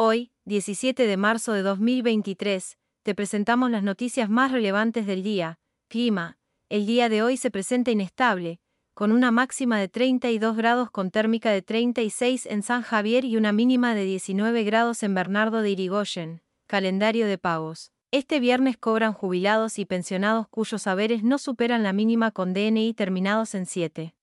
Hoy, 17 de marzo de 2023, te presentamos las noticias más relevantes del día. Clima. El día de hoy se presenta inestable, con una máxima de 32 grados con térmica de 36 en San Javier y una mínima de 19 grados en Bernardo de Irigoyen. Calendario de pagos. Este viernes cobran jubilados y pensionados cuyos saberes no superan la mínima con DNI terminados en 7.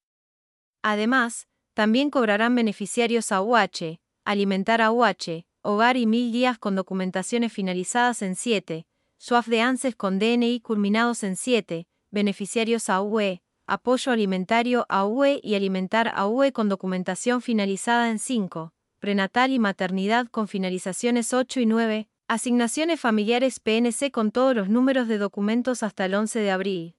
Además, también cobrarán beneficiarios a UH, Alimentar a UH, Hogar y Mil Días con documentaciones finalizadas en 7, SUAF de ANSES con DNI culminados en 7, beneficiarios a UE, Apoyo Alimentario a UE y Alimentar a UE con documentación finalizada en 5, Prenatal y Maternidad con finalizaciones 8 y 9, Asignaciones familiares PNC con todos los números de documentos hasta el 11 de abril.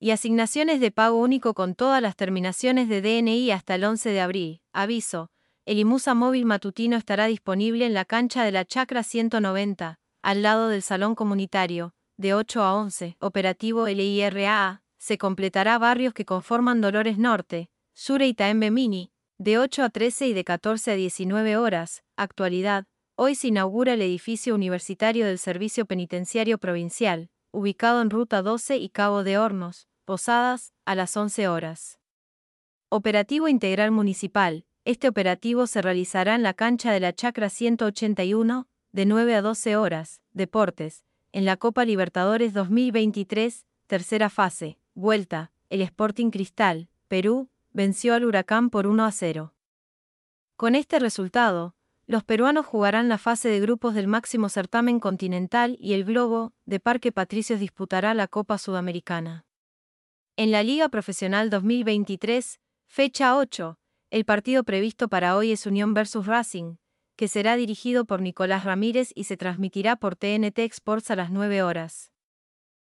Y asignaciones de pago único con todas las terminaciones de DNI hasta el 11 de abril. Aviso. El IMUSA móvil matutino estará disponible en la cancha de la Chacra 190, al lado del salón comunitario, de 8 a 11. Operativo LIRAA. Se completará barrios que conforman Dolores Norte, Sur y Taembe Mini, de 8 a 13 y de 14 a 19 horas. Actualidad. Hoy se inaugura el edificio universitario del Servicio Penitenciario Provincial, ubicado en Ruta 12 y Cabo de Hornos, Posadas, a las 11 horas. Operativo Integral Municipal. Este operativo se realizará en la cancha de la Chacra 181, de 9 a 12 horas. Deportes. En la Copa Libertadores 2023, tercera fase, vuelta, el Sporting Cristal, Perú, venció al Huracán por 1 a 0. Con este resultado, los peruanos jugarán la fase de grupos del máximo certamen continental y el Globo, de Parque Patricios disputará la Copa Sudamericana. En la Liga Profesional 2023, fecha 8, el partido previsto para hoy es Unión vs Racing, que será dirigido por Nicolás Ramírez y se transmitirá por TNT Sports a las 9 horas.